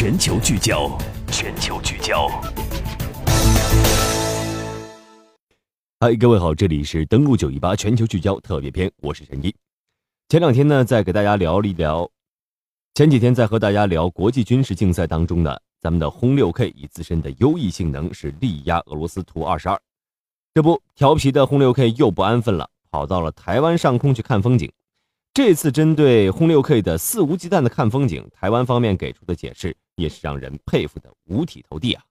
全球聚焦，全球聚焦。嗨，各位好，这里是登录九一八全球聚焦特别篇，我是陈一。前两天呢，在给大家聊一聊，前几天在和大家聊国际军事竞赛当中呢，咱们的轰六 K 以自身的优异性能是力压俄罗斯图二十二。这不，调皮的轰六 K 又不安分了，跑到了台湾上空去看风景。这次针对轰六 K 的肆无忌惮的看风景，台湾方面给出的解释也是让人佩服的五体投地啊。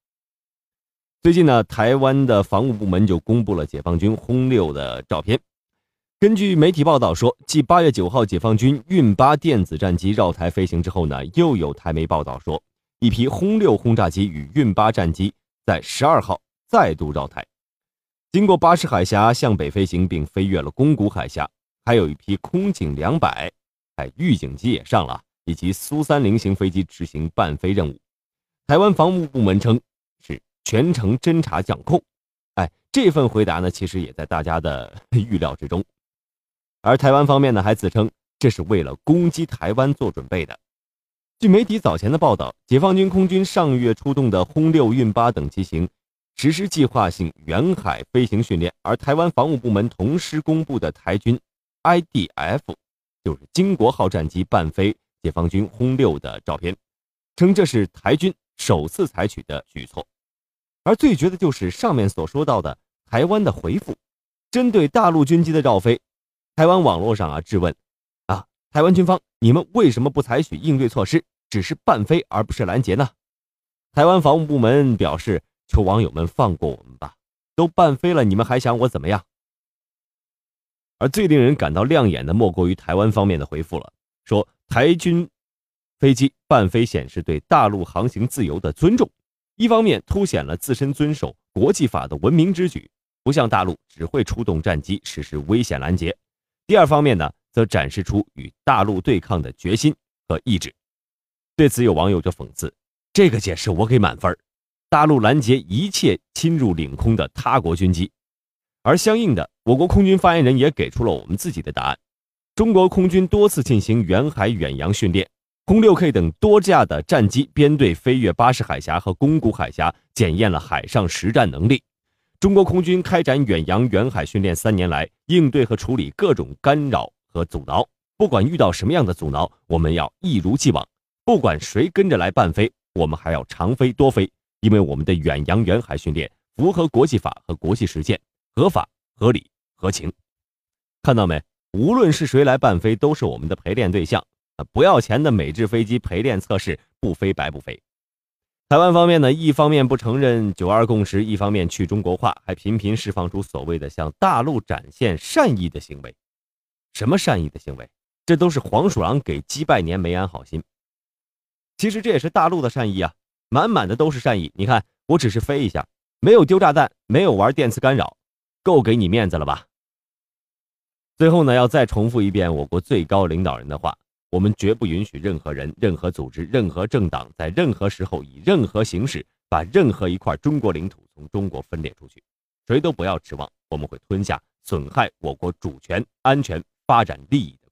最近呢，台湾的防务部门就公布了解放军轰六的照片。根据媒体报道说，继八月九号解放军运八电子战机绕台飞行之后呢，又有台媒报道说，一批轰六轰炸机与运八战机在十二号再度绕台，经过巴士海峡向北飞行，并飞越了宫古海峡。还有一批空警两百，哎，预警机也上了，以及苏三零型飞机执行伴飞任务。台湾防务部门称是全程侦察掌控，哎，这份回答呢，其实也在大家的 预料之中。而台湾方面呢，还自称这是为了攻击台湾做准备的。据媒体早前的报道，解放军空军上月出动的轰六、运八等机型实施计划性远海飞行训练，而台湾防务部门同时公布的台军。IDF 就是金国号战机伴飞解放军轰六的照片，称这是台军首次采取的举措。而最绝的就是上面所说到的台湾的回复，针对大陆军机的绕飞，台湾网络上啊质问：啊，台湾军方，你们为什么不采取应对措施，只是伴飞而不是拦截呢？台湾防务部门表示：求网友们放过我们吧，都伴飞了，你们还想我怎么样？而最令人感到亮眼的，莫过于台湾方面的回复了，说台军飞机伴飞显示对大陆航行自由的尊重，一方面凸显了自身遵守国际法的文明之举，不像大陆只会出动战机实施危险拦截；第二方面呢，则展示出与大陆对抗的决心和意志。对此，有网友就讽刺：“这个解释我给满分，大陆拦截一切侵入领空的他国军机。”而相应的，我国空军发言人也给出了我们自己的答案：中国空军多次进行远海远洋训练，轰六 K 等多架的战机编队飞越巴士海峡和宫古海峡，检验了海上实战能力。中国空军开展远洋远海训练三年来，应对和处理各种干扰和阻挠。不管遇到什么样的阻挠，我们要一如既往。不管谁跟着来伴飞，我们还要长飞多飞，因为我们的远洋远海训练符合国际法和国际实践。合法、合理、合情，看到没？无论是谁来伴飞，都是我们的陪练对象啊。不要钱的美制飞机陪练测试，不飞白不飞。台湾方面呢，一方面不承认九二共识，一方面去中国化，还频频释放出所谓的向大陆展现善意的行为。什么善意的行为？这都是黄鼠狼给鸡拜年，没安好心。其实这也是大陆的善意啊，满满的都是善意。你看，我只是飞一下，没有丢炸弹，没有玩电磁干扰。够给你面子了吧？最后呢，要再重复一遍我国最高领导人的话：我们绝不允许任何人、任何组织、任何政党在任何时候以任何形式把任何一块中国领土从中国分裂出去。谁都不要指望我们会吞下损害我国主权、安全、发展利益的